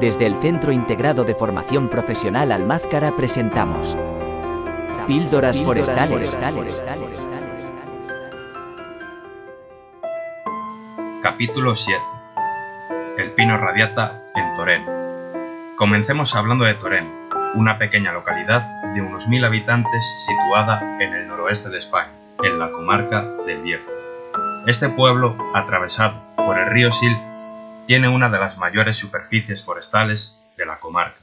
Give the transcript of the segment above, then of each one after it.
Desde el Centro Integrado de Formación Profesional Almázcara presentamos Píldoras, forestales. Capítulo 7. El pino radiata en Toreno. Comencemos hablando de Toreno, una pequeña localidad de unos mil habitantes situada en el noroeste de España, en la comarca del Viejo. Este pueblo, atravesado por el río Sil, tiene una de las mayores superficies forestales de la comarca,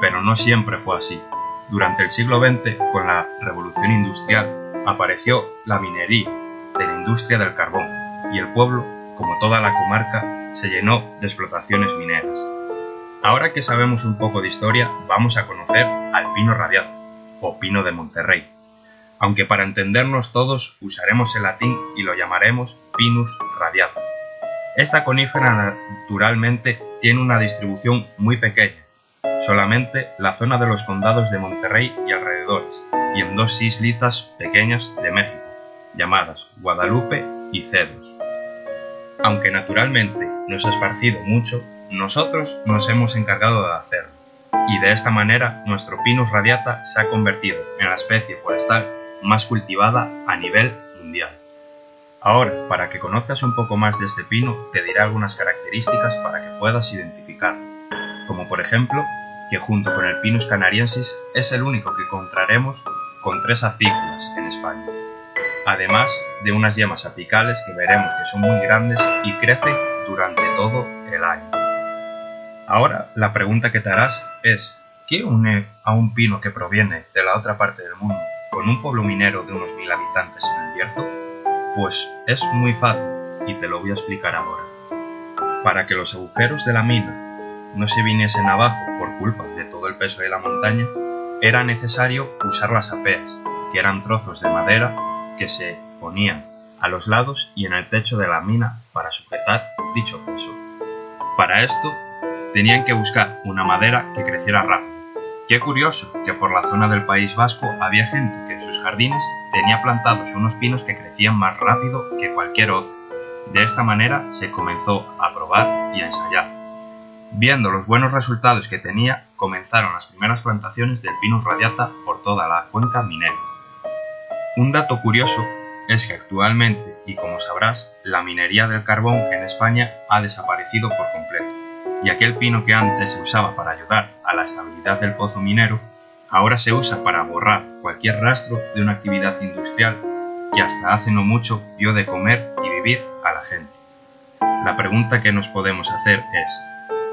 pero no siempre fue así. Durante el siglo XX, con la revolución industrial, apareció la minería de la industria del carbón y el pueblo, como toda la comarca, se llenó de explotaciones mineras. Ahora que sabemos un poco de historia, vamos a conocer al pino radiado, o pino de Monterrey, aunque para entendernos todos usaremos el latín y lo llamaremos Pinus radiata. Esta conífera naturalmente tiene una distribución muy pequeña, solamente la zona de los condados de Monterrey y alrededores, y en dos islitas pequeñas de México, llamadas Guadalupe y Cedros. Aunque naturalmente no se ha esparcido mucho, nosotros nos hemos encargado de hacerlo, y de esta manera nuestro Pinus radiata se ha convertido en la especie forestal más cultivada a nivel mundial. Ahora, para que conozcas un poco más de este pino, te diré algunas características para que puedas identificarlo, como por ejemplo que junto con el Pinus canariensis es el único que encontraremos con tres acículas en España, además de unas yemas apicales que veremos que son muy grandes y crecen durante todo el año. Ahora, la pregunta que te harás es, ¿qué une a un pino que proviene de la otra parte del mundo con un pueblo minero de unos mil habitantes en el Bierzo? Pues es muy fácil y te lo voy a explicar ahora. Para que los agujeros de la mina no se viniesen abajo por culpa de todo el peso de la montaña, era necesario usar las apeas, que eran trozos de madera que se ponían a los lados y en el techo de la mina para sujetar dicho peso. Para esto tenían que buscar una madera que creciera rápido. Qué curioso que por la zona del País Vasco había gente que en sus jardines tenía plantados unos pinos que crecían más rápido que cualquier otro. De esta manera se comenzó a probar y a ensayar. Viendo los buenos resultados que tenía, comenzaron las primeras plantaciones del Pinus radiata por toda la cuenca minera. Un dato curioso es que actualmente, y como sabrás, la minería del carbón en España ha desaparecido por completo, y aquel pino que antes se usaba para ayudar la estabilidad del pozo minero, ahora se usa para borrar cualquier rastro de una actividad industrial que hasta hace no mucho dio de comer y vivir a la gente. La pregunta que nos podemos hacer es,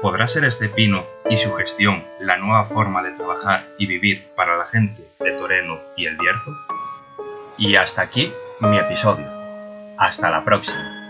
¿Podrá ser este pino y su gestión la nueva forma de trabajar y vivir para la gente de Toreno y el Bierzo? Y hasta aquí mi episodio. Hasta la próxima.